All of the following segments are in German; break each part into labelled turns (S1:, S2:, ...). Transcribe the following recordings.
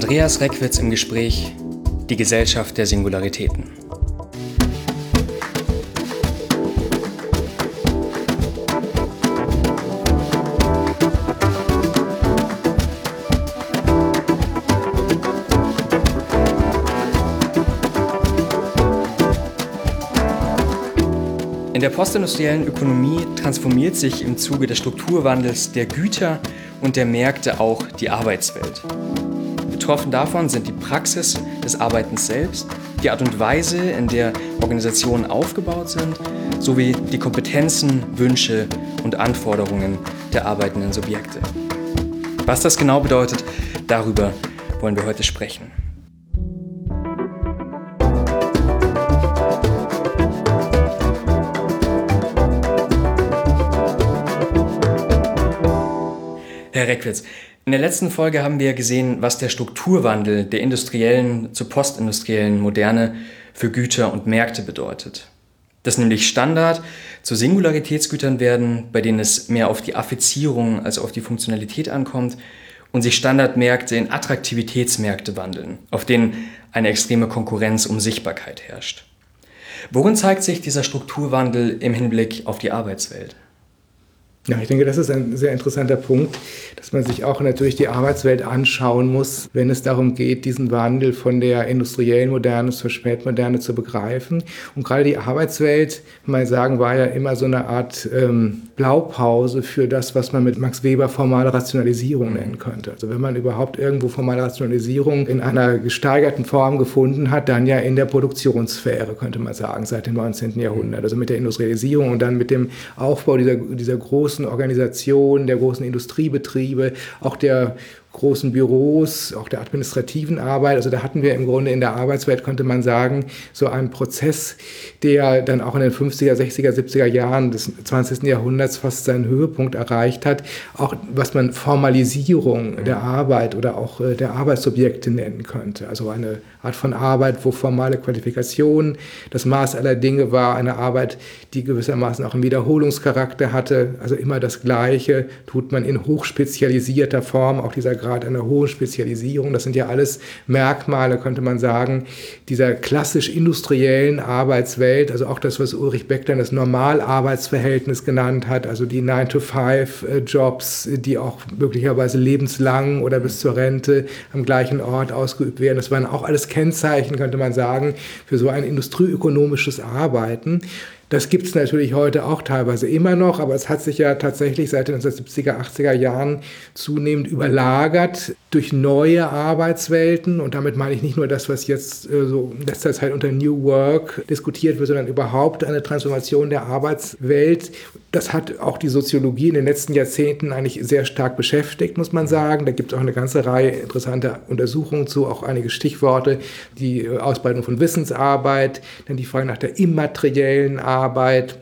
S1: Andreas Reckwitz im Gespräch Die Gesellschaft der Singularitäten. In der postindustriellen Ökonomie transformiert sich im Zuge des Strukturwandels der Güter und der Märkte auch die Arbeitswelt. Betroffen davon sind die Praxis des Arbeitens selbst, die Art und Weise, in der Organisationen aufgebaut sind, sowie die Kompetenzen, Wünsche und Anforderungen der arbeitenden Subjekte. Was das genau bedeutet, darüber wollen wir heute sprechen. Herr Reckwitz, in der letzten Folge haben wir gesehen, was der Strukturwandel der industriellen zur postindustriellen Moderne für Güter und Märkte bedeutet. Dass nämlich Standard zu Singularitätsgütern werden, bei denen es mehr auf die Affizierung als auf die Funktionalität ankommt und sich Standardmärkte in Attraktivitätsmärkte wandeln, auf denen eine extreme Konkurrenz um Sichtbarkeit herrscht. Worin zeigt sich dieser Strukturwandel im Hinblick auf die Arbeitswelt?
S2: Ja, ich denke, das ist ein sehr interessanter Punkt, dass man sich auch natürlich die Arbeitswelt anschauen muss, wenn es darum geht, diesen Wandel von der industriellen Moderne zur Spätmoderne zu begreifen. Und gerade die Arbeitswelt, mal sagen, war ja immer so eine Art ähm, Blaupause für das, was man mit Max Weber formale Rationalisierung nennen könnte. Also wenn man überhaupt irgendwo formale Rationalisierung in einer gesteigerten Form gefunden hat, dann ja in der Produktionssphäre, könnte man sagen, seit dem 19. Jahrhundert. Also mit der Industrialisierung und dann mit dem Aufbau dieser, dieser großen großen Organisationen, der großen Industriebetriebe, auch der großen Büros, auch der administrativen Arbeit. Also da hatten wir im Grunde in der Arbeitswelt, könnte man sagen, so einen Prozess, der dann auch in den 50er, 60er, 70er Jahren des 20. Jahrhunderts fast seinen Höhepunkt erreicht hat. Auch was man Formalisierung der Arbeit oder auch äh, der Arbeitsobjekte nennen könnte. Also eine Art von Arbeit, wo formale Qualifikation das Maß aller Dinge war, eine Arbeit, die gewissermaßen auch einen Wiederholungscharakter hatte. Also immer das Gleiche tut man in hochspezialisierter Form, auch dieser Grad einer hohen Spezialisierung. Das sind ja alles Merkmale, könnte man sagen, dieser klassisch industriellen Arbeitswelt. Also auch das, was Ulrich Beck dann das Normalarbeitsverhältnis genannt hat, also die 9-to-5-Jobs, die auch möglicherweise lebenslang oder bis zur Rente am gleichen Ort ausgeübt werden. Das waren auch alles Kennzeichen, könnte man sagen, für so ein industrieökonomisches Arbeiten. Das gibt es natürlich heute auch teilweise immer noch, aber es hat sich ja tatsächlich seit den 1970er, 80er Jahren zunehmend überlagert durch neue Arbeitswelten. Und damit meine ich nicht nur das, was jetzt äh, so in letzter Zeit unter New Work diskutiert wird, sondern überhaupt eine Transformation der Arbeitswelt. Das hat auch die Soziologie in den letzten Jahrzehnten eigentlich sehr stark beschäftigt, muss man sagen. Da gibt es auch eine ganze Reihe interessanter Untersuchungen zu, auch einige Stichworte, die äh, Ausbreitung von Wissensarbeit, dann die Frage nach der immateriellen Arbeit, Arbeit.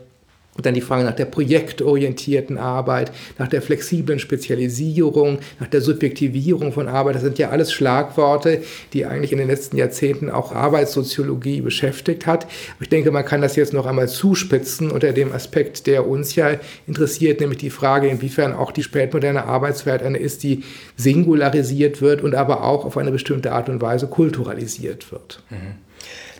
S2: Und dann die Frage nach der projektorientierten Arbeit, nach der flexiblen Spezialisierung, nach der Subjektivierung von Arbeit. Das sind ja alles Schlagworte, die eigentlich in den letzten Jahrzehnten auch Arbeitssoziologie beschäftigt hat. Aber ich denke, man kann das jetzt noch einmal zuspitzen unter dem Aspekt, der uns ja interessiert, nämlich die Frage, inwiefern auch die spätmoderne Arbeitswelt eine ist, die singularisiert wird und aber auch auf eine bestimmte Art und Weise kulturalisiert wird.
S1: Mhm.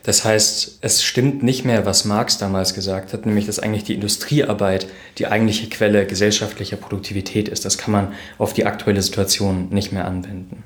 S1: Das heißt, es stimmt nicht mehr, was Marx damals gesagt hat, nämlich dass eigentlich die Industriearbeit die eigentliche Quelle gesellschaftlicher Produktivität ist. Das kann man auf die aktuelle Situation nicht mehr anwenden.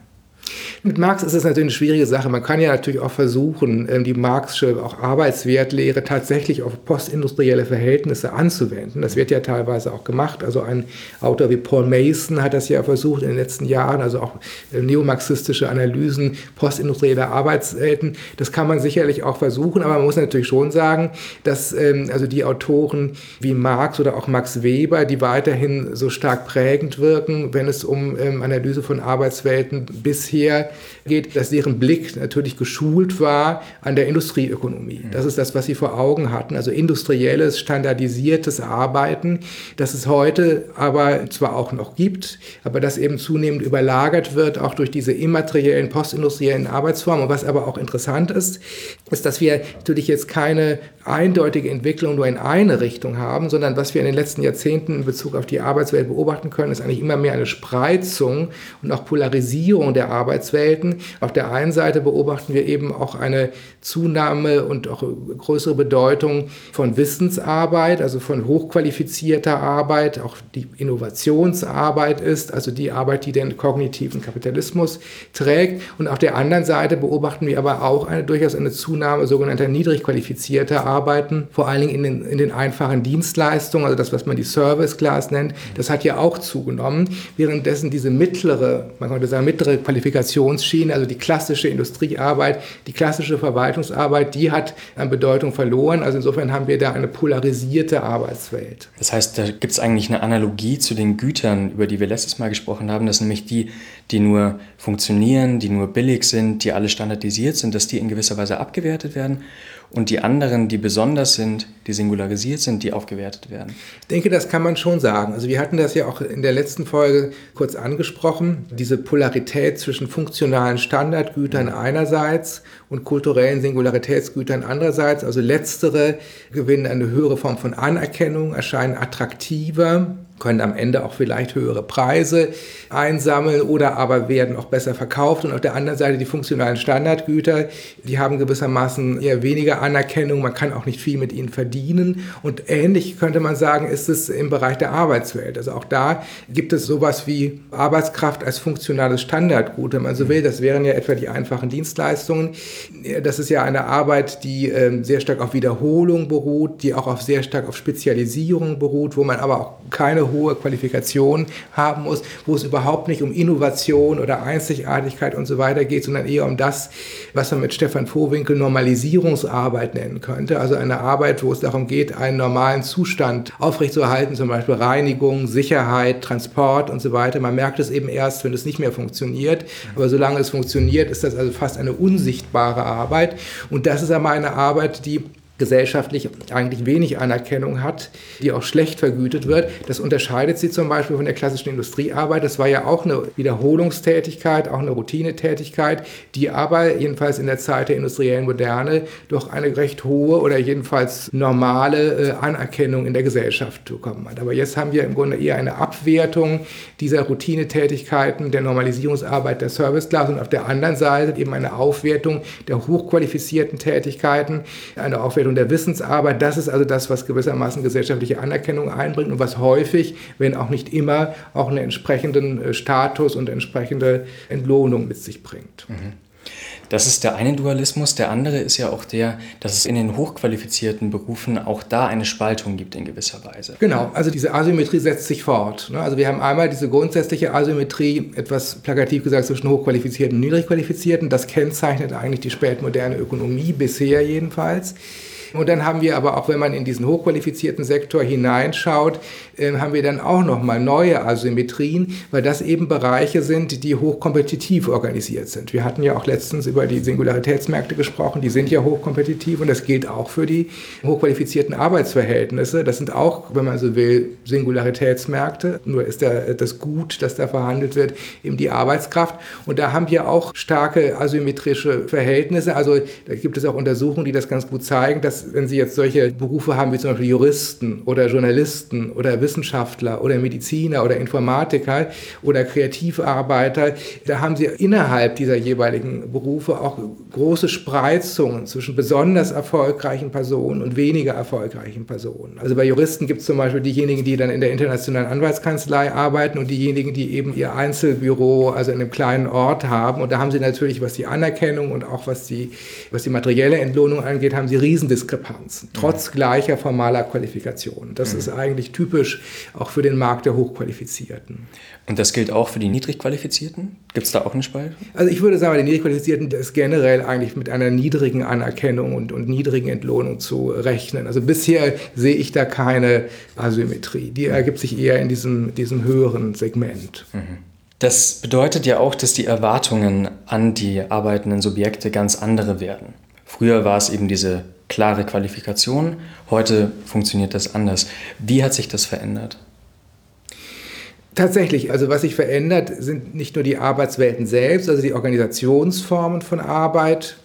S2: Mit Marx ist es natürlich eine schwierige Sache. Man kann ja natürlich auch versuchen, ähm, die Marxische auch Arbeitswertlehre tatsächlich auf postindustrielle Verhältnisse anzuwenden. Das wird ja teilweise auch gemacht. Also ein Autor wie Paul Mason hat das ja versucht in den letzten Jahren, also auch äh, neomarxistische Analysen postindustrieller Arbeitswelten. Das kann man sicherlich auch versuchen, aber man muss natürlich schon sagen, dass ähm, also die Autoren wie Marx oder auch Max Weber, die weiterhin so stark prägend wirken, wenn es um ähm, Analyse von Arbeitswelten bisher geht, dass deren Blick natürlich geschult war an der Industrieökonomie. Das ist das, was sie vor Augen hatten. Also industrielles, standardisiertes Arbeiten, das es heute aber zwar auch noch gibt, aber das eben zunehmend überlagert wird, auch durch diese immateriellen, postindustriellen Arbeitsformen. Und was aber auch interessant ist, ist, dass wir natürlich jetzt keine eindeutige Entwicklung nur in eine Richtung haben, sondern was wir in den letzten Jahrzehnten in Bezug auf die Arbeitswelt beobachten können, ist eigentlich immer mehr eine Spreizung und auch Polarisierung der Arbeitswelt Arbeitswelten. Auf der einen Seite beobachten wir eben auch eine Zunahme und auch größere Bedeutung von Wissensarbeit, also von hochqualifizierter Arbeit, auch die Innovationsarbeit ist, also die Arbeit, die den kognitiven Kapitalismus trägt. Und auf der anderen Seite beobachten wir aber auch eine, durchaus eine Zunahme sogenannter niedrig qualifizierter Arbeiten, vor allen Dingen in den, in den einfachen Dienstleistungen, also das, was man die Service Class nennt, das hat ja auch zugenommen, währenddessen diese mittlere, man könnte sagen mittlere Qualifikationsschiene, also die klassische Industriearbeit, die klassische Verwaltungsarbeit, die hat an Bedeutung verloren. Also insofern haben wir da eine polarisierte Arbeitswelt.
S1: Das heißt, da gibt es eigentlich eine Analogie zu den Gütern, über die wir letztes Mal gesprochen haben, dass nämlich die, die nur funktionieren, die nur billig sind, die alle standardisiert sind, dass die in gewisser Weise abgewertet werden und die anderen, die besonders sind, die singularisiert sind, die aufgewertet werden.
S2: Ich denke, das kann man schon sagen. Also wir hatten das ja auch in der letzten Folge kurz angesprochen, diese Polarität zwischen funktionalen Standardgütern einerseits und kulturellen Singularitätsgütern andererseits. Also letztere gewinnen eine höhere Form von Anerkennung, erscheinen attraktiver können am Ende auch vielleicht höhere Preise einsammeln oder aber werden auch besser verkauft. Und auf der anderen Seite die funktionalen Standardgüter, die haben gewissermaßen eher weniger Anerkennung, man kann auch nicht viel mit ihnen verdienen. Und ähnlich könnte man sagen, ist es im Bereich der Arbeitswelt. Also auch da gibt es sowas wie Arbeitskraft als funktionales Standardgut, wenn man so will. Das wären ja etwa die einfachen Dienstleistungen. Das ist ja eine Arbeit, die ähm, sehr stark auf Wiederholung beruht, die auch sehr stark auf Spezialisierung beruht, wo man aber auch keine hohe Qualifikation haben muss, wo es überhaupt nicht um Innovation oder Einzigartigkeit und so weiter geht, sondern eher um das, was man mit Stefan Vohwinkel Normalisierungsarbeit nennen könnte. Also eine Arbeit, wo es darum geht, einen normalen Zustand aufrechtzuerhalten, zum Beispiel Reinigung, Sicherheit, Transport und so weiter. Man merkt es eben erst, wenn es nicht mehr funktioniert. Aber solange es funktioniert, ist das also fast eine unsichtbare Arbeit. Und das ist aber eine Arbeit, die gesellschaftlich eigentlich wenig Anerkennung hat, die auch schlecht vergütet wird. Das unterscheidet sie zum Beispiel von der klassischen Industriearbeit. Das war ja auch eine Wiederholungstätigkeit, auch eine Routinetätigkeit, die aber jedenfalls in der Zeit der industriellen Moderne doch eine recht hohe oder jedenfalls normale äh, Anerkennung in der Gesellschaft bekommen hat. Aber jetzt haben wir im Grunde eher eine Abwertung dieser Routinetätigkeiten, der Normalisierungsarbeit der Serviceclass und auf der anderen Seite eben eine Aufwertung der hochqualifizierten Tätigkeiten, eine Aufwertung Anerkennung der Wissensarbeit. Das ist also das, was gewissermaßen gesellschaftliche Anerkennung einbringt und was häufig, wenn auch nicht immer, auch einen entsprechenden äh, Status und entsprechende Entlohnung mit sich bringt.
S1: Mhm. Das ist der eine Dualismus. Der andere ist ja auch der, dass es in den hochqualifizierten Berufen auch da eine Spaltung gibt in gewisser Weise.
S2: Genau, also diese Asymmetrie setzt sich fort. Ne? Also wir haben einmal diese grundsätzliche Asymmetrie, etwas plakativ gesagt, zwischen hochqualifizierten und niedrigqualifizierten. Das kennzeichnet eigentlich die spätmoderne Ökonomie, bisher jedenfalls. Und dann haben wir aber auch, wenn man in diesen hochqualifizierten Sektor hineinschaut, äh, haben wir dann auch nochmal neue Asymmetrien, weil das eben Bereiche sind, die hochkompetitiv organisiert sind. Wir hatten ja auch letztens über die Singularitätsmärkte gesprochen, die sind ja hochkompetitiv und das gilt auch für die hochqualifizierten Arbeitsverhältnisse. Das sind auch, wenn man so will, Singularitätsmärkte. Nur ist der, das Gut, das da verhandelt wird, eben die Arbeitskraft. Und da haben wir auch starke asymmetrische Verhältnisse. Also da gibt es auch Untersuchungen, die das ganz gut zeigen, dass wenn Sie jetzt solche Berufe haben wie zum Beispiel Juristen oder Journalisten oder Wissenschaftler oder Mediziner oder Informatiker oder Kreativarbeiter, da haben Sie innerhalb dieser jeweiligen Berufe auch große Spreizungen zwischen besonders erfolgreichen Personen und weniger erfolgreichen Personen. Also bei Juristen gibt es zum Beispiel diejenigen, die dann in der internationalen Anwaltskanzlei arbeiten und diejenigen, die eben ihr Einzelbüro, also in einem kleinen Ort haben. Und da haben sie natürlich, was die Anerkennung und auch was die, was die materielle Entlohnung angeht, haben sie Riesendiskussionen Diskrepanzen, trotz gleicher formaler Qualifikationen. Das mhm. ist eigentlich typisch auch für den Markt der Hochqualifizierten.
S1: Und das gilt auch für die Niedrigqualifizierten? Gibt es da auch eine Spalte?
S2: Also ich würde sagen, die Niedrigqualifizierten ist generell eigentlich mit einer niedrigen Anerkennung und, und niedrigen Entlohnung zu rechnen. Also bisher sehe ich da keine Asymmetrie. Die ergibt sich eher in diesem, diesem höheren Segment.
S1: Mhm. Das bedeutet ja auch, dass die Erwartungen an die arbeitenden Subjekte ganz andere werden. Früher war es eben diese klare Qualifikation. Heute funktioniert das anders. Wie hat sich das verändert?
S2: Tatsächlich, also was sich verändert, sind nicht nur die Arbeitswelten selbst, also die Organisationsformen von Arbeit,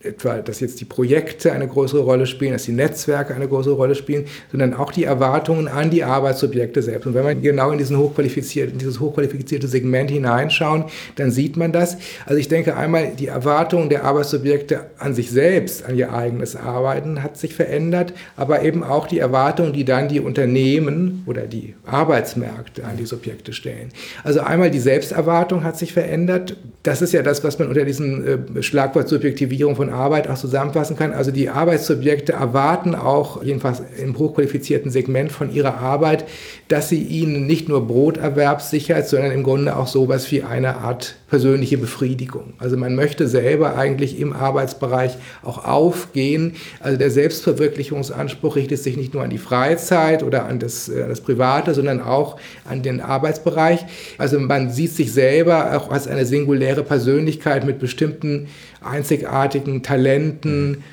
S2: etwa, dass jetzt die Projekte eine größere Rolle spielen, dass die Netzwerke eine größere Rolle spielen, sondern auch die Erwartungen an die Arbeitsobjekte selbst. Und wenn man genau in, diesen hochqualifizierte, in dieses hochqualifizierte Segment hineinschauen, dann sieht man das. Also ich denke einmal, die Erwartungen der Arbeitsobjekte an sich selbst, an ihr eigenes Arbeiten hat sich verändert, aber eben auch die Erwartungen, die dann die Unternehmen oder die Arbeitsmärkte an die Subjekte stellen. Also einmal die Selbsterwartung hat sich verändert. Das ist ja das, was man unter diesem äh, Schlagwort Subjektivierung von Arbeit auch zusammenfassen kann. Also die Arbeitssubjekte erwarten auch, jedenfalls im hochqualifizierten Segment von ihrer Arbeit, dass sie ihnen nicht nur Broterwerb sichert, sondern im Grunde auch sowas wie eine Art persönliche Befriedigung. Also man möchte selber eigentlich im Arbeitsbereich auch aufgehen. Also der Selbstverwirklichungsanspruch richtet sich nicht nur an die Freizeit oder an das, äh, das Private, sondern auch an den Arbeitsbereich. Also man sieht sich selber auch als eine singuläre Persönlichkeit mit bestimmten einzigartigen Talenten,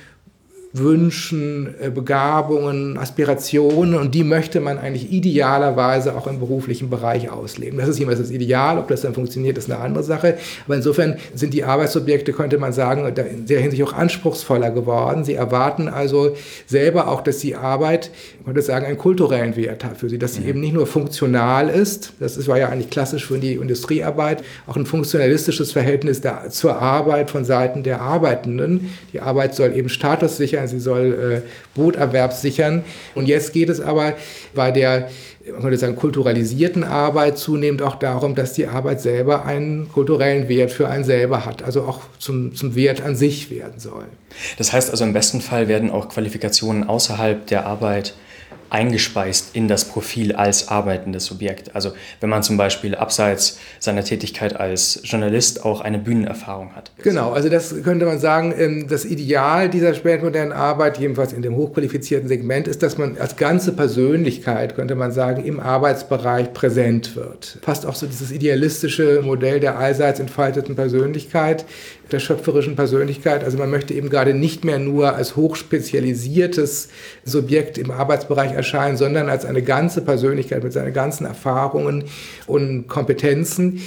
S2: Wünschen, äh, Begabungen, Aspirationen und die möchte man eigentlich idealerweise auch im beruflichen Bereich ausleben. Das ist jemals das Ideal, ob das dann funktioniert, ist eine andere Sache. Aber insofern sind die Arbeitsobjekte, könnte man sagen, in der Hinsicht auch anspruchsvoller geworden. Sie erwarten also selber auch, dass die Arbeit, man könnte sagen, einen kulturellen Wert hat für sie, dass sie mhm. eben nicht nur funktional ist, das war ja eigentlich klassisch für die Industriearbeit, auch ein funktionalistisches Verhältnis der, zur Arbeit von Seiten der Arbeitenden. Die Arbeit soll eben Status sie soll äh, Broterwerb sichern. Und jetzt geht es aber bei der man könnte sagen, kulturalisierten Arbeit zunehmend auch darum, dass die Arbeit selber einen kulturellen Wert für einen selber hat, also auch zum, zum Wert an sich werden soll.
S1: Das heißt also, im besten Fall werden auch Qualifikationen außerhalb der Arbeit eingespeist in das Profil als arbeitendes Subjekt. Also wenn man zum Beispiel abseits seiner Tätigkeit als Journalist auch eine Bühnenerfahrung hat.
S2: Genau, also das könnte man sagen, ähm, das Ideal dieser spätmodernen Arbeit, jedenfalls in dem hochqualifizierten Segment, ist, dass man als ganze Persönlichkeit, könnte man sagen, im Arbeitsbereich präsent wird. Fast auch so dieses idealistische Modell der allseits entfalteten Persönlichkeit, der schöpferischen Persönlichkeit. Also man möchte eben gerade nicht mehr nur als hochspezialisiertes Subjekt im Arbeitsbereich erscheinen, sondern als eine ganze Persönlichkeit mit seinen ganzen Erfahrungen und Kompetenzen.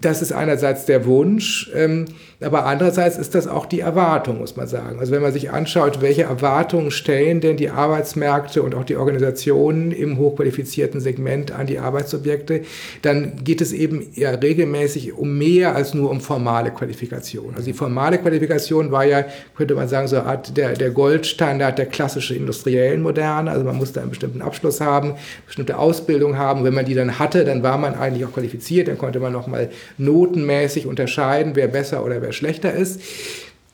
S2: Das ist einerseits der Wunsch. Ähm, aber andererseits ist das auch die Erwartung, muss man sagen. Also wenn man sich anschaut, welche Erwartungen stellen denn die Arbeitsmärkte und auch die Organisationen im hochqualifizierten Segment an die Arbeitsobjekte, dann geht es eben ja regelmäßig um mehr als nur um formale Qualifikation. Also die formale Qualifikation war ja, könnte man sagen, so eine Art der, der Goldstandard der klassischen industriellen Moderne. Also man musste einen bestimmten Abschluss haben, bestimmte Ausbildung haben. Wenn man die dann hatte, dann war man eigentlich auch qualifiziert. Dann konnte man nochmal notenmäßig unterscheiden, wer besser oder wer schlechter ist.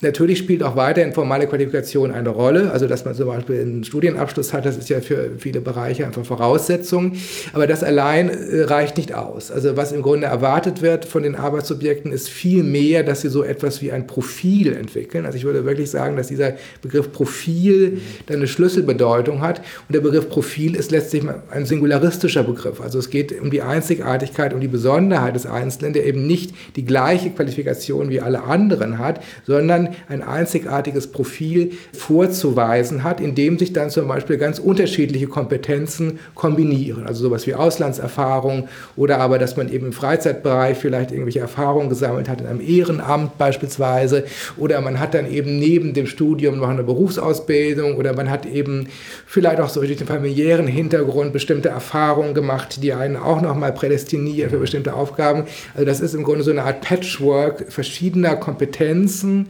S2: Natürlich spielt auch weiterhin formale Qualifikation eine Rolle. Also, dass man zum Beispiel einen Studienabschluss hat, das ist ja für viele Bereiche einfach Voraussetzung. Aber das allein äh, reicht nicht aus. Also, was im Grunde erwartet wird von den Arbeitsobjekten, ist viel mehr, dass sie so etwas wie ein Profil entwickeln. Also, ich würde wirklich sagen, dass dieser Begriff Profil dann eine Schlüsselbedeutung hat. Und der Begriff Profil ist letztlich ein singularistischer Begriff. Also, es geht um die Einzigartigkeit, um die Besonderheit des Einzelnen, der eben nicht die gleiche Qualifikation wie alle anderen hat, sondern ein einzigartiges Profil vorzuweisen hat, in dem sich dann zum Beispiel ganz unterschiedliche Kompetenzen kombinieren. Also sowas wie Auslandserfahrung oder aber, dass man eben im Freizeitbereich vielleicht irgendwelche Erfahrungen gesammelt hat, in einem Ehrenamt beispielsweise, oder man hat dann eben neben dem Studium noch eine Berufsausbildung oder man hat eben vielleicht auch so durch den familiären Hintergrund bestimmte Erfahrungen gemacht, die einen auch nochmal prädestinieren für bestimmte Aufgaben. Also das ist im Grunde so eine Art Patchwork verschiedener Kompetenzen,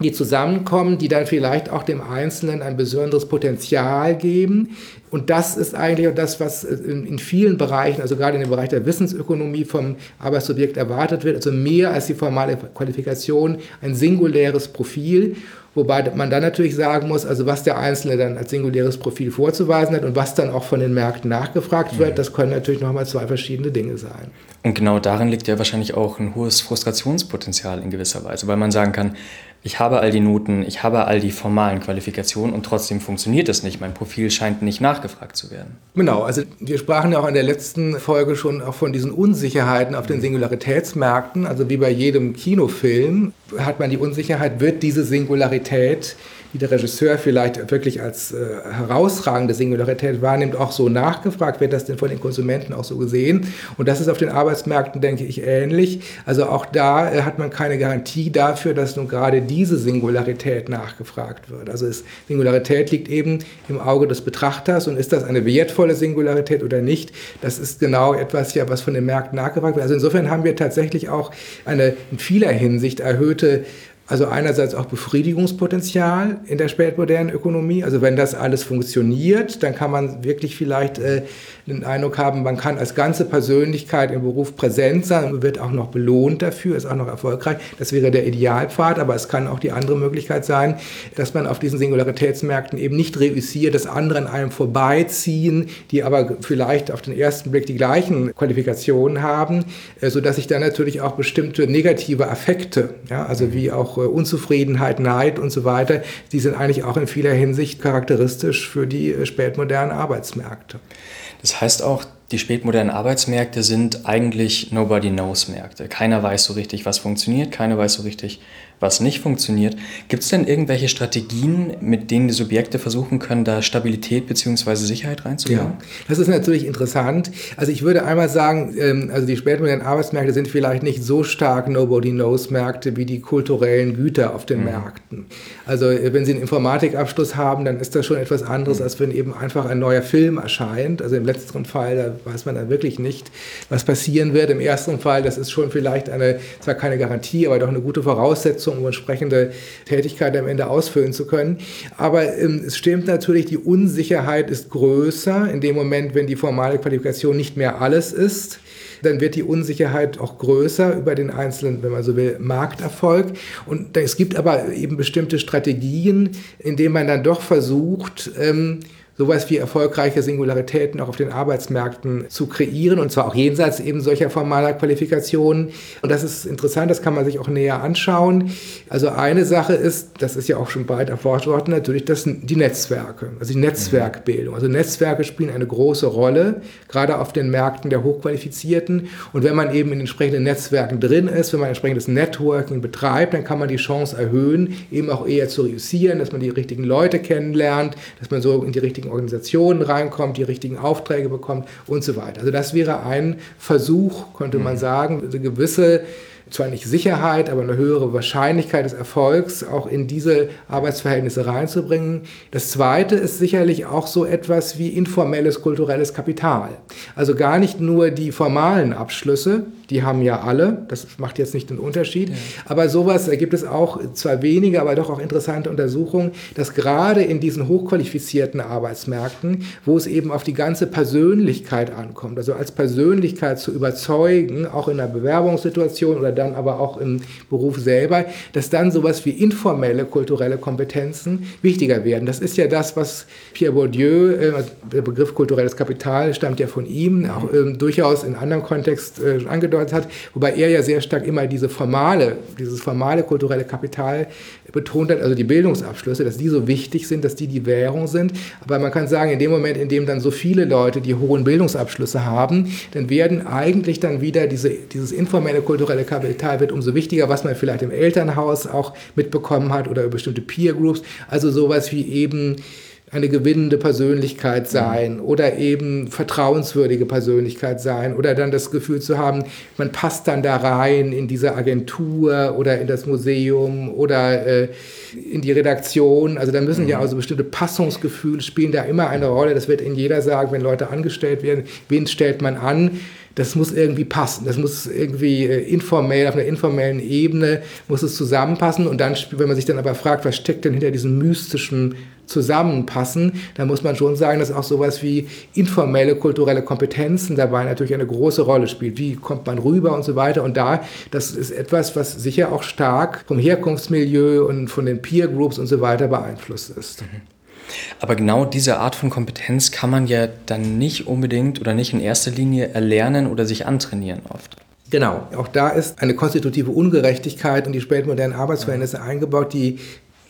S2: die zusammenkommen, die dann vielleicht auch dem Einzelnen ein besonderes Potenzial geben. Und das ist eigentlich auch das, was in, vielen Bereichen, also gerade in dem Bereich der Wissensökonomie vom Arbeitssubjekt erwartet wird, also mehr als die formale Qualifikation, ein singuläres Profil. Wobei man dann natürlich sagen muss, also was der Einzelne dann als singuläres Profil vorzuweisen hat und was dann auch von den Märkten nachgefragt wird, mhm. das können natürlich nochmal zwei verschiedene Dinge sein.
S1: Und genau darin liegt ja wahrscheinlich auch ein hohes Frustrationspotenzial in gewisser Weise, weil man sagen kann, ich habe all die Noten, ich habe all die formalen Qualifikationen und trotzdem funktioniert es nicht. Mein Profil scheint nicht nachgefragt zu werden.
S2: Genau, also wir sprachen ja auch in der letzten Folge schon auch von diesen Unsicherheiten auf den Singularitätsmärkten. Also wie bei jedem Kinofilm hat man die Unsicherheit, wird diese Singularität die der Regisseur vielleicht wirklich als äh, herausragende Singularität wahrnimmt, auch so nachgefragt. Wird das denn von den Konsumenten auch so gesehen? Und das ist auf den Arbeitsmärkten, denke ich, ähnlich. Also auch da äh, hat man keine Garantie dafür, dass nun gerade diese Singularität nachgefragt wird. Also es, Singularität liegt eben im Auge des Betrachters und ist das eine wertvolle Singularität oder nicht? Das ist genau etwas ja, was von den Märkten nachgefragt wird. Also insofern haben wir tatsächlich auch eine in vieler Hinsicht erhöhte also einerseits auch Befriedigungspotenzial in der spätmodernen Ökonomie. Also wenn das alles funktioniert, dann kann man wirklich vielleicht äh, den Eindruck haben, man kann als ganze Persönlichkeit im Beruf präsent sein und wird auch noch belohnt dafür, ist auch noch erfolgreich. Das wäre der Idealpfad, aber es kann auch die andere Möglichkeit sein, dass man auf diesen Singularitätsmärkten eben nicht reüssiert, dass andere an einem vorbeiziehen, die aber vielleicht auf den ersten Blick die gleichen Qualifikationen haben, äh, sodass sich dann natürlich auch bestimmte negative Affekte, ja, also wie auch Unzufriedenheit, Neid und so weiter, die sind eigentlich auch in vieler Hinsicht charakteristisch für die äh, spätmodernen Arbeitsmärkte.
S1: Das heißt auch, die spätmodernen Arbeitsmärkte sind eigentlich Nobody-Knows-Märkte. Keiner weiß so richtig, was funktioniert, keiner weiß so richtig, was nicht funktioniert. Gibt es denn irgendwelche Strategien, mit denen die Subjekte versuchen können, da Stabilität bzw. Sicherheit reinzubringen? Ja,
S2: das ist natürlich interessant. Also ich würde einmal sagen, ähm, also die spätmodernen Arbeitsmärkte sind vielleicht nicht so stark Nobody-Knows-Märkte wie die kulturellen Güter auf den mhm. Märkten. Also äh, wenn Sie einen Informatikabschluss haben, dann ist das schon etwas anderes, mhm. als wenn eben einfach ein neuer Film erscheint. Also im letzten Fall, da weiß man dann wirklich nicht, was passieren wird. Im ersten Fall, das ist schon vielleicht eine, zwar keine Garantie, aber doch eine gute Voraussetzung, um entsprechende Tätigkeit am Ende ausfüllen zu können. Aber ähm, es stimmt natürlich, die Unsicherheit ist größer in dem Moment, wenn die formale Qualifikation nicht mehr alles ist dann wird die Unsicherheit auch größer über den einzelnen, wenn man so will, Markterfolg. Und es gibt aber eben bestimmte Strategien, in denen man dann doch versucht, ähm, sowas wie erfolgreiche Singularitäten auch auf den Arbeitsmärkten zu kreieren und zwar auch jenseits eben solcher formaler Qualifikationen. Und das ist interessant, das kann man sich auch näher anschauen. Also eine Sache ist, das ist ja auch schon bald erforscht worden, natürlich das, die Netzwerke, also die Netzwerkbildung. Also Netzwerke spielen eine große Rolle, gerade auf den Märkten der Hochqualifizierten. Und wenn man eben in entsprechenden Netzwerken drin ist, wenn man entsprechendes Networking betreibt, dann kann man die Chance erhöhen, eben auch eher zu reüssieren, dass man die richtigen Leute kennenlernt, dass man so in die richtigen richtigen Organisationen reinkommt, die richtigen Aufträge bekommt und so weiter. Also das wäre ein Versuch, könnte man mhm. sagen, eine gewisse zwar nicht Sicherheit, aber eine höhere Wahrscheinlichkeit des Erfolgs auch in diese Arbeitsverhältnisse reinzubringen. Das Zweite ist sicherlich auch so etwas wie informelles kulturelles Kapital. Also gar nicht nur die formalen Abschlüsse, die haben ja alle, das macht jetzt nicht den Unterschied, ja. aber sowas, da gibt es auch zwar wenige, aber doch auch interessante Untersuchungen, dass gerade in diesen hochqualifizierten Arbeitsmärkten, wo es eben auf die ganze Persönlichkeit ankommt, also als Persönlichkeit zu überzeugen, auch in einer Bewerbungssituation oder dann aber auch im Beruf selber, dass dann sowas wie informelle kulturelle Kompetenzen wichtiger werden. Das ist ja das, was Pierre Bourdieu, äh, der Begriff kulturelles Kapital stammt ja von ihm, auch äh, durchaus in anderem Kontext äh, angedeutet hat, wobei er ja sehr stark immer diese formale, dieses formale kulturelle Kapital betont hat, also die Bildungsabschlüsse, dass die so wichtig sind, dass die die Währung sind. Aber man kann sagen, in dem Moment, in dem dann so viele Leute die hohen Bildungsabschlüsse haben, dann werden eigentlich dann wieder diese, dieses informelle kulturelle Kapital wird umso wichtiger, was man vielleicht im Elternhaus auch mitbekommen hat oder über bestimmte Peer Groups. Also sowas wie eben eine gewinnende Persönlichkeit mhm. sein oder eben vertrauenswürdige Persönlichkeit sein oder dann das Gefühl zu haben, man passt dann da rein in diese Agentur oder in das Museum oder äh, in die Redaktion. Also da müssen mhm. ja also bestimmte Passungsgefühle spielen da immer eine Rolle. Das wird in jeder sagen, wenn Leute angestellt werden, wen stellt man an? Das muss irgendwie passen. Das muss irgendwie äh, informell, auf einer informellen Ebene muss es zusammenpassen. Und dann, wenn man sich dann aber fragt, was steckt denn hinter diesem mystischen Zusammenpassen, dann muss man schon sagen, dass auch sowas wie informelle kulturelle Kompetenzen dabei natürlich eine große Rolle spielt. Wie kommt man rüber und so weiter. Und da, das ist etwas, was sicher auch stark vom Herkunftsmilieu und von den Peer Groups und so weiter beeinflusst ist. Mhm.
S1: Aber genau diese Art von Kompetenz kann man ja dann nicht unbedingt oder nicht in erster Linie erlernen oder sich antrainieren oft.
S2: Genau, auch da ist eine konstitutive Ungerechtigkeit in die spätmodernen Arbeitsverhältnisse eingebaut, die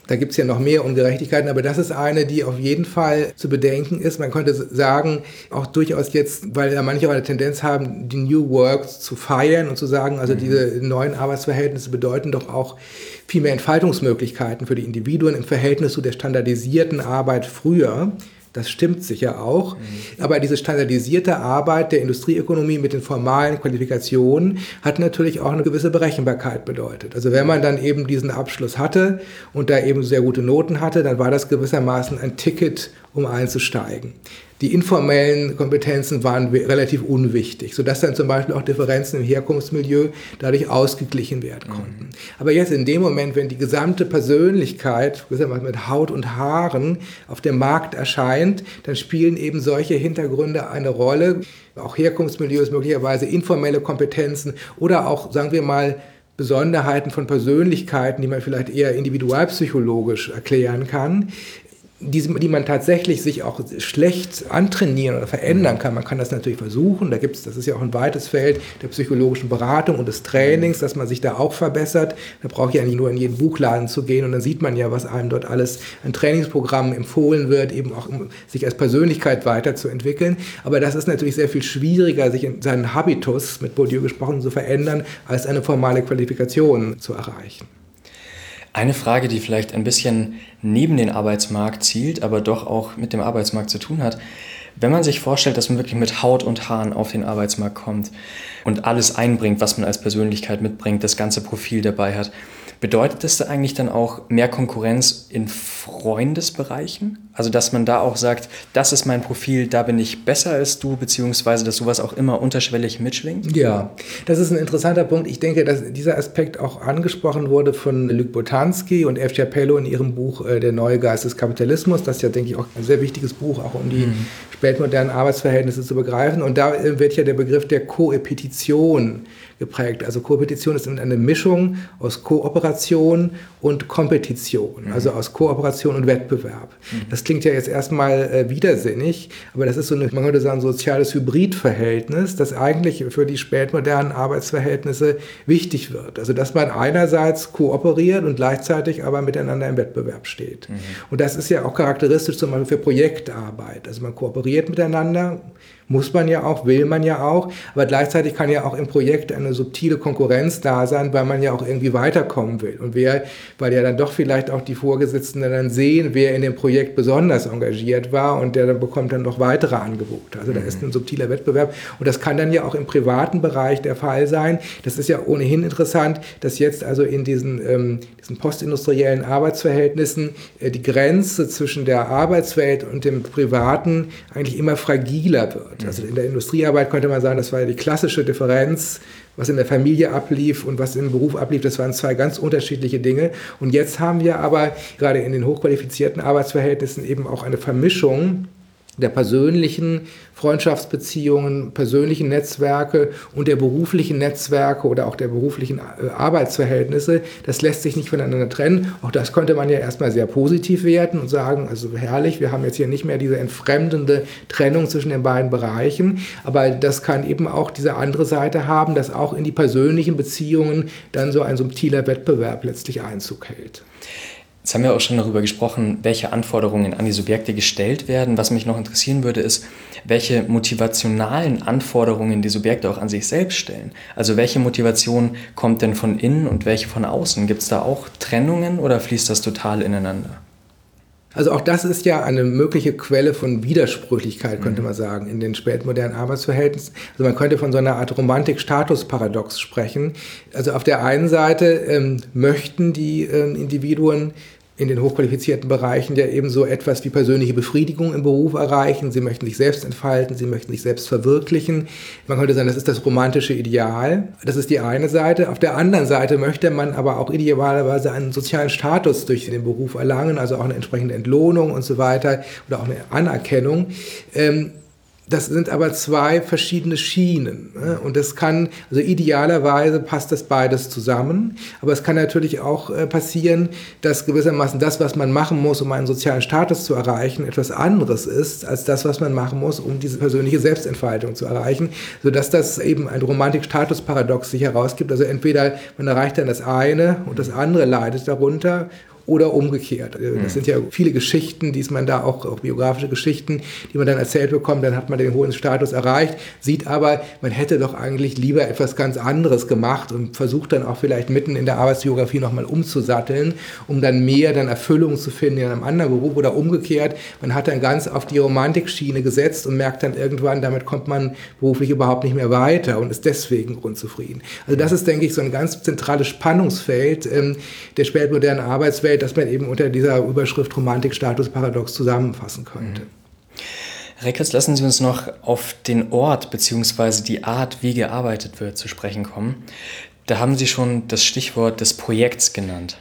S2: Da gibt es ja noch mehr Ungerechtigkeiten, aber das ist eine, die auf jeden Fall zu bedenken ist. Man könnte sagen, auch durchaus jetzt, weil ja manche auch eine Tendenz haben, die New Work zu feiern und zu sagen, also mhm. diese neuen Arbeitsverhältnisse bedeuten doch auch viel mehr Entfaltungsmöglichkeiten für die Individuen im Verhältnis zu der standardisierten Arbeit früher. Das stimmt sicher auch. Mhm. Aber diese standardisierte Arbeit der Industrieökonomie mit den formalen Qualifikationen hat natürlich auch eine gewisse Berechenbarkeit bedeutet. Also wenn man dann eben diesen Abschluss hatte und da eben sehr gute Noten hatte, dann war das gewissermaßen ein Ticket, um einzusteigen. Die informellen Kompetenzen waren relativ unwichtig, sodass dann zum Beispiel auch Differenzen im Herkunftsmilieu dadurch ausgeglichen werden konnten. Mhm. Aber jetzt in dem Moment, wenn die gesamte Persönlichkeit mit Haut und Haaren auf dem Markt erscheint, dann spielen eben solche Hintergründe eine Rolle, auch Herkunftsmilieus, möglicherweise informelle Kompetenzen oder auch, sagen wir mal, Besonderheiten von Persönlichkeiten, die man vielleicht eher individualpsychologisch erklären kann, die, die man tatsächlich sich auch schlecht antrainieren oder verändern kann. Man kann das natürlich versuchen. Da gibt es, das ist ja auch ein weites Feld der psychologischen Beratung und des Trainings, dass man sich da auch verbessert. Da braucht ja nicht nur in jeden Buchladen zu gehen und dann sieht man ja, was einem dort alles an Trainingsprogrammen empfohlen wird, eben auch um sich als Persönlichkeit weiterzuentwickeln. Aber das ist natürlich sehr viel schwieriger, sich in seinen Habitus, mit Bourdieu gesprochen, zu verändern, als eine formale Qualifikation zu erreichen.
S1: Eine Frage, die vielleicht ein bisschen neben den Arbeitsmarkt zielt, aber doch auch mit dem Arbeitsmarkt zu tun hat. Wenn man sich vorstellt, dass man wirklich mit Haut und Haaren auf den Arbeitsmarkt kommt und alles einbringt, was man als Persönlichkeit mitbringt, das ganze Profil dabei hat, Bedeutet das eigentlich dann auch mehr Konkurrenz in Freundesbereichen? Also, dass man da auch sagt, das ist mein Profil, da bin ich besser als du, beziehungsweise dass sowas auch immer unterschwellig mitschwingt?
S2: Ja, das ist ein interessanter Punkt. Ich denke, dass dieser Aspekt auch angesprochen wurde von Luc Botanski und F. Capello in ihrem Buch äh, Der neue Geist des Kapitalismus. Das ist ja, denke ich, auch ein sehr wichtiges Buch, auch um die mhm. spätmodernen Arbeitsverhältnisse zu begreifen. Und da äh, wird ja der Begriff der Koepetition geprägt. Also Koopetition ist eine Mischung aus Kooperation und Kompetition, mhm. also aus Kooperation und Wettbewerb. Mhm. Das klingt ja jetzt erstmal äh, widersinnig, aber das ist so ein, man könnte sagen, soziales Hybridverhältnis, das eigentlich für die spätmodernen Arbeitsverhältnisse wichtig wird. Also dass man einerseits kooperiert und gleichzeitig aber miteinander im Wettbewerb steht. Mhm. Und das ist ja auch charakteristisch zum Beispiel für Projektarbeit. Also man kooperiert miteinander, muss man ja auch, will man ja auch, aber gleichzeitig kann ja auch im Projekt eine subtile Konkurrenz da sein, weil man ja auch irgendwie weiterkommen will. Und wer, weil ja dann doch vielleicht auch die Vorgesetzten dann sehen, wer in dem Projekt besonders engagiert war und der dann bekommt dann noch weitere Angebote. Also da ist mhm. ein subtiler Wettbewerb und das kann dann ja auch im privaten Bereich der Fall sein. Das ist ja ohnehin interessant, dass jetzt also in diesen, ähm, diesen postindustriellen Arbeitsverhältnissen äh, die Grenze zwischen der Arbeitswelt und dem Privaten eigentlich immer fragiler wird. Also in der Industriearbeit könnte man sagen, das war ja die klassische Differenz, was in der Familie ablief und was im Beruf ablief. Das waren zwei ganz unterschiedliche Dinge. Und jetzt haben wir aber gerade in den hochqualifizierten Arbeitsverhältnissen eben auch eine Vermischung der persönlichen Freundschaftsbeziehungen, persönlichen Netzwerke und der beruflichen Netzwerke oder auch der beruflichen äh, Arbeitsverhältnisse. Das lässt sich nicht voneinander trennen. Auch das könnte man ja erstmal sehr positiv werten und sagen, also herrlich, wir haben jetzt hier nicht mehr diese entfremdende Trennung zwischen den beiden Bereichen. Aber das kann eben auch diese andere Seite haben, dass auch in die persönlichen Beziehungen dann so ein subtiler Wettbewerb letztlich Einzug hält.
S1: Jetzt haben wir auch schon darüber gesprochen, welche Anforderungen an die Subjekte gestellt werden. Was mich noch interessieren würde, ist, welche motivationalen Anforderungen die Subjekte auch an sich selbst stellen. Also welche Motivation kommt denn von innen und welche von außen? Gibt es da auch Trennungen oder fließt das total ineinander?
S2: Also auch das ist ja eine mögliche Quelle von Widersprüchlichkeit, könnte mhm. man sagen, in den spätmodernen Arbeitsverhältnissen. Also man könnte von so einer Art Romantik-Status-Paradox sprechen. Also auf der einen Seite ähm, möchten die ähm, Individuen in den hochqualifizierten Bereichen ja eben so etwas wie persönliche Befriedigung im Beruf erreichen. Sie möchten sich selbst entfalten, sie möchten sich selbst verwirklichen. Man könnte sagen, das ist das romantische Ideal. Das ist die eine Seite. Auf der anderen Seite möchte man aber auch idealerweise einen sozialen Status durch den Beruf erlangen, also auch eine entsprechende Entlohnung und so weiter oder auch eine Anerkennung. Ähm, das sind aber zwei verschiedene Schienen. Ne? Und das kann, also idealerweise passt das beides zusammen. Aber es kann natürlich auch äh, passieren, dass gewissermaßen das, was man machen muss, um einen sozialen Status zu erreichen, etwas anderes ist, als das, was man machen muss, um diese persönliche Selbstentfaltung zu erreichen. Sodass das eben ein Romantik-Status-Paradox sich herausgibt. Also entweder man erreicht dann das eine und das andere leidet darunter oder umgekehrt. Also das mhm. sind ja viele Geschichten, die man da auch, auch biografische Geschichten, die man dann erzählt bekommt, dann hat man den hohen Status erreicht, sieht aber, man hätte doch eigentlich lieber etwas ganz anderes gemacht und versucht dann auch vielleicht mitten in der Arbeitsbiografie nochmal umzusatteln, um dann mehr dann Erfüllung zu finden in einem anderen Beruf oder umgekehrt. Man hat dann ganz auf die Romantikschiene gesetzt und merkt dann irgendwann, damit kommt man beruflich überhaupt nicht mehr weiter und ist deswegen unzufrieden. Also das ist, denke ich, so ein ganz zentrales Spannungsfeld ähm, der spätmodernen Arbeitswelt, das man eben unter dieser Überschrift Romantik-Status-Paradox zusammenfassen könnte. Mhm.
S1: Reckers, lassen Sie uns noch auf den Ort bzw. die Art, wie gearbeitet wird, zu sprechen kommen. Da haben Sie schon das Stichwort des Projekts genannt.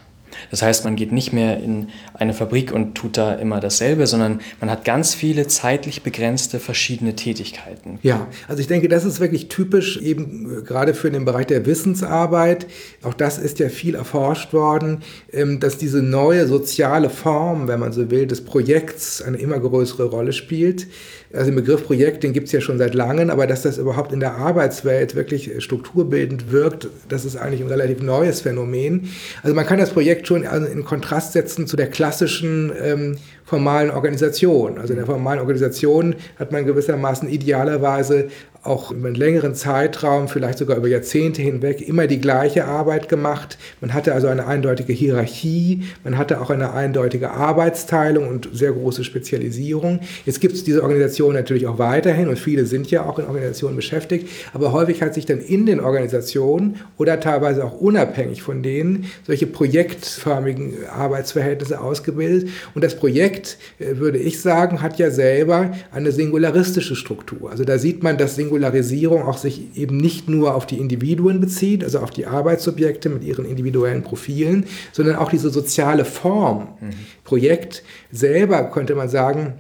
S1: Das heißt, man geht nicht mehr in eine Fabrik und tut da immer dasselbe, sondern man hat ganz viele zeitlich begrenzte verschiedene Tätigkeiten.
S2: Ja, also ich denke, das ist wirklich typisch eben äh, gerade für den Bereich der Wissensarbeit. Auch das ist ja viel erforscht worden, ähm, dass diese neue soziale Form, wenn man so will, des Projekts eine immer größere Rolle spielt. Also den Begriff Projekt, den gibt es ja schon seit langem, aber dass das überhaupt in der Arbeitswelt wirklich strukturbildend wirkt, das ist eigentlich ein relativ neues Phänomen. Also man kann das Projekt schon in Kontrast setzen zu der klassischen ähm, formalen Organisation. Also in der formalen Organisation hat man gewissermaßen idealerweise auch über einen längeren Zeitraum, vielleicht sogar über Jahrzehnte hinweg, immer die gleiche Arbeit gemacht. Man hatte also eine eindeutige Hierarchie, man hatte auch eine eindeutige Arbeitsteilung und sehr große Spezialisierung. Jetzt gibt es diese Organisation natürlich auch weiterhin und viele sind ja auch in Organisationen beschäftigt, aber häufig hat sich dann in den Organisationen oder teilweise auch unabhängig von denen solche projektförmigen Arbeitsverhältnisse ausgebildet. Und das Projekt, äh, würde ich sagen, hat ja selber eine singularistische Struktur. Also da sieht man, dass Singularisierung Singularisierung auch sich eben nicht nur auf die Individuen bezieht, also auf die Arbeitsobjekte mit ihren individuellen Profilen, sondern auch diese soziale Form. Mhm. Projekt selber könnte man sagen,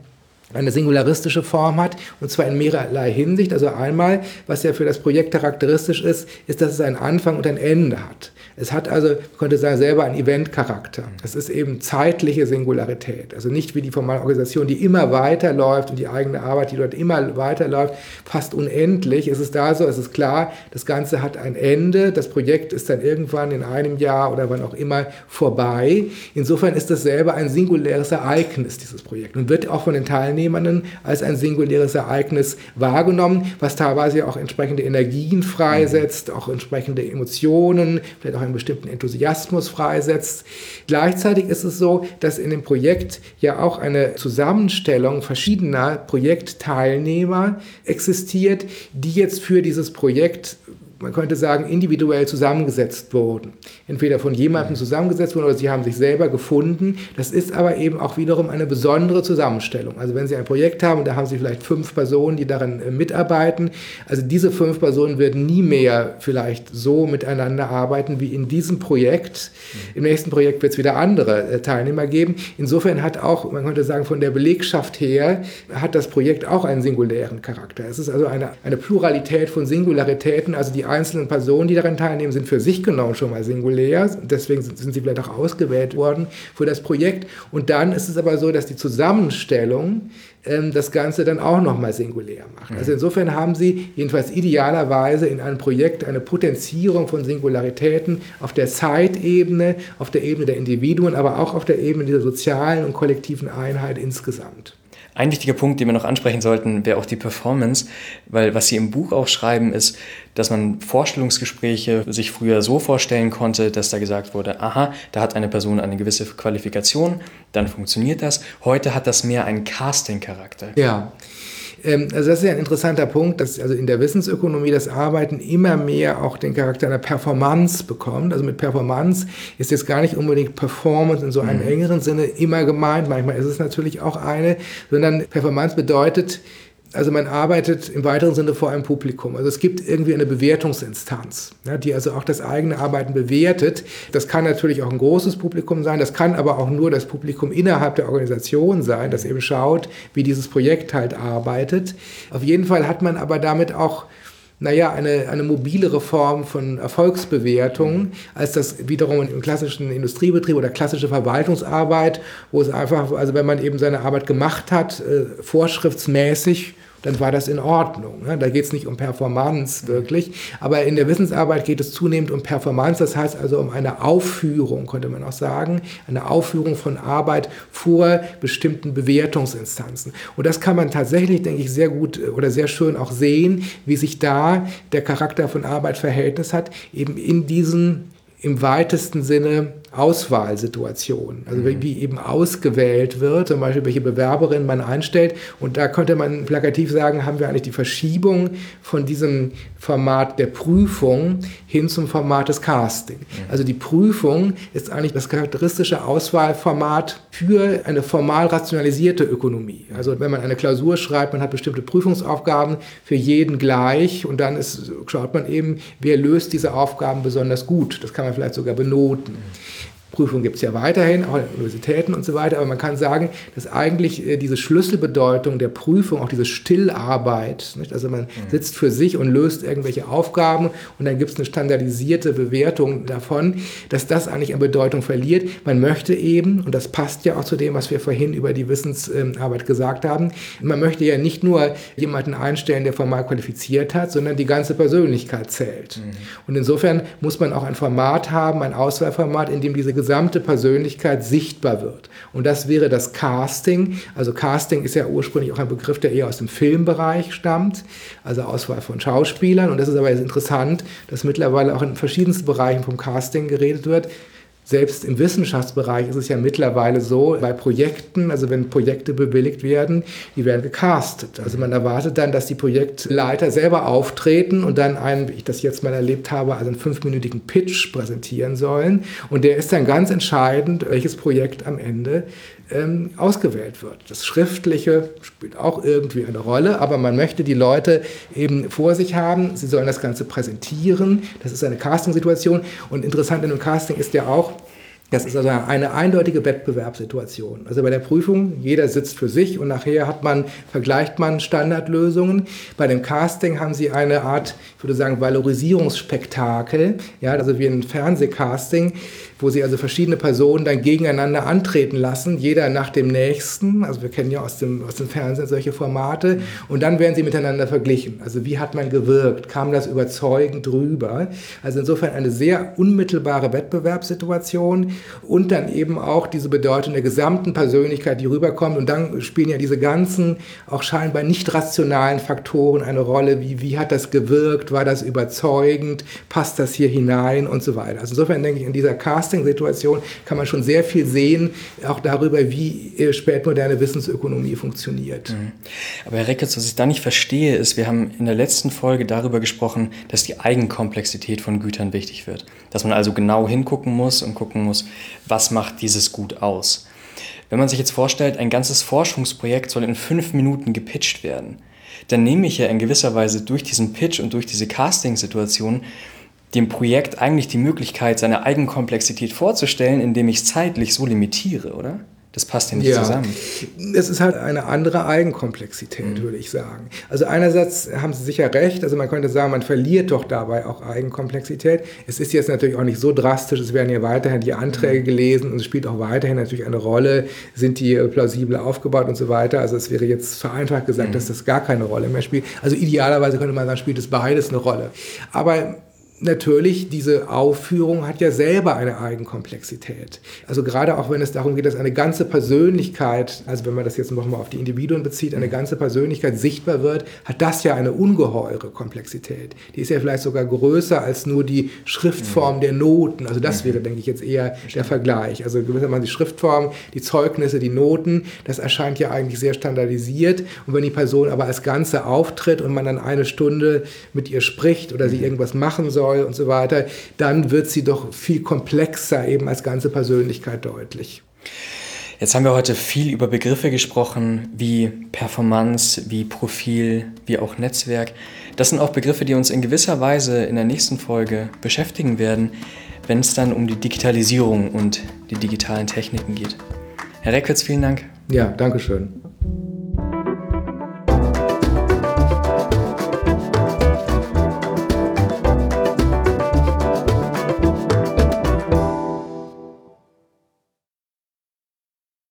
S2: eine singularistische Form hat, und zwar in mehrerlei Hinsicht. Also einmal, was ja für das Projekt charakteristisch ist, ist, dass es einen Anfang und ein Ende hat. Es hat also, man könnte sagen, selber einen Eventcharakter. Es ist eben zeitliche Singularität. Also nicht wie die formale Organisation, die immer weiterläuft und die eigene Arbeit, die dort immer weiterläuft, fast unendlich. Es ist da so, es ist klar, das Ganze hat ein Ende. Das Projekt ist dann irgendwann in einem Jahr oder wann auch immer vorbei. Insofern ist das selber ein singuläres Ereignis, dieses Projekt. Und wird auch von den Teilnehmern als ein singuläres Ereignis wahrgenommen, was teilweise auch entsprechende Energien freisetzt, auch entsprechende Emotionen, vielleicht auch einen bestimmten Enthusiasmus freisetzt. Gleichzeitig ist es so, dass in dem Projekt ja auch eine Zusammenstellung verschiedener Projektteilnehmer existiert, die jetzt für dieses Projekt man könnte sagen, individuell zusammengesetzt wurden. Entweder von jemandem zusammengesetzt wurden oder sie haben sich selber gefunden. Das ist aber eben auch wiederum eine besondere Zusammenstellung. Also wenn Sie ein Projekt haben, da haben Sie vielleicht fünf Personen, die daran äh, mitarbeiten. Also diese fünf Personen werden nie mehr vielleicht so miteinander arbeiten wie in diesem Projekt. Im nächsten Projekt wird es wieder andere äh, Teilnehmer geben. Insofern hat auch, man könnte sagen, von der Belegschaft her, hat das Projekt auch einen singulären Charakter. Es ist also eine, eine Pluralität von Singularitäten, also die einzelnen Personen, die daran teilnehmen, sind für sich genommen schon mal singulär. Deswegen sind sie vielleicht auch ausgewählt worden für das Projekt. Und dann ist es aber so, dass die Zusammenstellung ähm, das Ganze dann auch nochmal singulär macht. Also insofern haben sie jedenfalls idealerweise in einem Projekt eine Potenzierung von Singularitäten auf der Zeitebene, auf der Ebene der Individuen, aber auch auf der Ebene dieser sozialen und kollektiven Einheit insgesamt.
S1: Ein wichtiger Punkt, den wir noch ansprechen sollten, wäre auch die Performance, weil was Sie im Buch auch schreiben, ist, dass man Vorstellungsgespräche sich früher so vorstellen konnte, dass da gesagt wurde, aha, da hat eine Person eine gewisse Qualifikation, dann funktioniert das. Heute hat das mehr einen Casting-Charakter.
S2: Ja. Ähm, also das ist ja ein interessanter Punkt, dass also in der Wissensökonomie das Arbeiten immer mehr auch den Charakter einer Performance bekommt. Also mit Performance ist jetzt gar nicht unbedingt Performance in so einem mhm. engeren Sinne immer gemeint. Manchmal ist es natürlich auch eine, sondern Performance bedeutet, also man arbeitet im weiteren Sinne vor einem Publikum. Also es gibt irgendwie eine Bewertungsinstanz, ja, die also auch das eigene Arbeiten bewertet. Das kann natürlich auch ein großes Publikum sein, das kann aber auch nur das Publikum innerhalb der Organisation sein, das eben schaut, wie dieses Projekt halt arbeitet. Auf jeden Fall hat man aber damit auch naja, eine, eine mobilere Form von Erfolgsbewertung, als das wiederum im klassischen Industriebetrieb oder klassische Verwaltungsarbeit, wo es einfach, also wenn man eben seine Arbeit gemacht hat, äh, vorschriftsmäßig dann war das in Ordnung. Ne? Da geht es nicht um Performance wirklich, aber in der Wissensarbeit geht es zunehmend um Performance, das heißt also um eine Aufführung, könnte man auch sagen, eine Aufführung von Arbeit vor bestimmten Bewertungsinstanzen. Und das kann man tatsächlich, denke ich, sehr gut äh, oder sehr schön auch sehen, wie sich da der Charakter von Arbeit Verhältnis hat, eben in diesen im weitesten Sinne Auswahlsituation, also mhm. wie eben ausgewählt wird, zum Beispiel welche Bewerberin man einstellt. Und da könnte man plakativ sagen, haben wir eigentlich die Verschiebung von diesem Format der Prüfung hin zum Format des Casting. Also die Prüfung ist eigentlich das charakteristische Auswahlformat für eine formal rationalisierte Ökonomie. Also wenn man eine Klausur schreibt, man hat bestimmte Prüfungsaufgaben für jeden gleich und dann ist, schaut man eben, wer löst diese Aufgaben besonders gut. Das kann man vielleicht sogar benoten. Prüfungen gibt es ja weiterhin, auch an Universitäten und so weiter, aber man kann sagen, dass eigentlich äh, diese Schlüsselbedeutung der Prüfung, auch diese Stillarbeit, nicht? also man mhm. sitzt für sich und löst irgendwelche Aufgaben und dann gibt es eine standardisierte Bewertung davon, dass das eigentlich an Bedeutung verliert. Man möchte eben, und das passt ja auch zu dem, was wir vorhin über die Wissensarbeit gesagt haben, man möchte ja nicht nur jemanden einstellen, der formal qualifiziert hat, sondern die ganze Persönlichkeit zählt. Mhm. Und insofern muss man auch ein Format haben, ein Auswahlformat, in dem diese gesamte Persönlichkeit sichtbar wird. Und das wäre das Casting. Also Casting ist ja ursprünglich auch ein Begriff, der eher aus dem Filmbereich stammt, also Auswahl von Schauspielern. Und das ist aber jetzt interessant, dass mittlerweile auch in verschiedensten Bereichen vom Casting geredet wird. Selbst im Wissenschaftsbereich ist es ja mittlerweile so, bei Projekten, also wenn Projekte bewilligt werden, die werden gecastet. Also man erwartet dann, dass die Projektleiter selber auftreten und dann einen, wie ich das jetzt mal erlebt habe, also einen fünfminütigen Pitch präsentieren sollen. Und der ist dann ganz entscheidend, welches Projekt am Ende ähm, ausgewählt wird. Das Schriftliche spielt auch irgendwie eine Rolle, aber man möchte die Leute eben vor sich haben. Sie sollen das Ganze präsentieren. Das ist eine Castingsituation. Und interessant in dem Casting ist ja auch, das ist also eine eindeutige Wettbewerbssituation. Also bei der Prüfung, jeder sitzt für sich und nachher hat man, vergleicht man Standardlösungen. Bei dem Casting haben sie eine Art, ich würde sagen, Valorisierungsspektakel, ja, also wie ein Fernsehcasting wo sie also verschiedene Personen dann gegeneinander antreten lassen, jeder nach dem nächsten. Also wir kennen ja aus dem, aus dem Fernsehen solche Formate. Und dann werden sie miteinander verglichen. Also wie hat man gewirkt? Kam das überzeugend rüber? Also insofern eine sehr unmittelbare Wettbewerbssituation und dann eben auch diese Bedeutung der gesamten Persönlichkeit, die rüberkommt. Und dann spielen ja diese ganzen auch scheinbar nicht rationalen Faktoren eine Rolle. Wie, wie hat das gewirkt? War das überzeugend? Passt das hier hinein? Und so weiter. Also insofern denke ich, in dieser Cast Casting-Situation kann man schon sehr viel sehen, auch darüber, wie äh, spätmoderne Wissensökonomie funktioniert. Mhm.
S1: Aber Herr Reckitz, was ich da nicht verstehe, ist, wir haben in der letzten Folge darüber gesprochen, dass die Eigenkomplexität von Gütern wichtig wird. Dass man also genau hingucken muss und gucken muss, was macht dieses Gut aus. Wenn man sich jetzt vorstellt, ein ganzes Forschungsprojekt soll in fünf Minuten gepitcht werden, dann nehme ich ja in gewisser Weise durch diesen Pitch und durch diese Casting-Situation dem Projekt eigentlich die Möglichkeit, seine Eigenkomplexität vorzustellen, indem ich es zeitlich so limitiere, oder? Das passt ja nicht ja, zusammen.
S2: Es ist halt eine andere Eigenkomplexität, mhm. würde ich sagen. Also einerseits haben Sie sicher recht, also man könnte sagen, man verliert doch dabei auch Eigenkomplexität. Es ist jetzt natürlich auch nicht so drastisch, es werden ja weiterhin die Anträge mhm. gelesen und es spielt auch weiterhin natürlich eine Rolle, sind die plausibel aufgebaut und so weiter. Also es wäre jetzt vereinfacht gesagt, mhm. dass das gar keine Rolle mehr spielt. Also idealerweise könnte man sagen, spielt es beides eine Rolle. Aber natürlich, diese Aufführung hat ja selber eine Eigenkomplexität. Also gerade auch wenn es darum geht, dass eine ganze Persönlichkeit, also wenn man das jetzt nochmal auf die Individuen bezieht, eine ganze Persönlichkeit sichtbar wird, hat das ja eine ungeheure Komplexität. Die ist ja vielleicht sogar größer als nur die Schriftform der Noten. Also das wäre, denke ich, jetzt eher der Vergleich. Also gewissermaßen die Schriftform, die Zeugnisse, die Noten, das erscheint ja eigentlich sehr standardisiert. Und wenn die Person aber als Ganze auftritt und man dann eine Stunde mit ihr spricht oder sie irgendwas machen soll, soll und so weiter, dann wird sie doch viel komplexer eben als ganze Persönlichkeit deutlich.
S1: Jetzt haben wir heute viel über Begriffe gesprochen, wie Performance, wie Profil, wie auch Netzwerk. Das sind auch Begriffe, die uns in gewisser Weise in der nächsten Folge beschäftigen werden, wenn es dann um die Digitalisierung und die digitalen Techniken geht. Herr Reckwitz, vielen Dank.
S2: Ja, danke schön.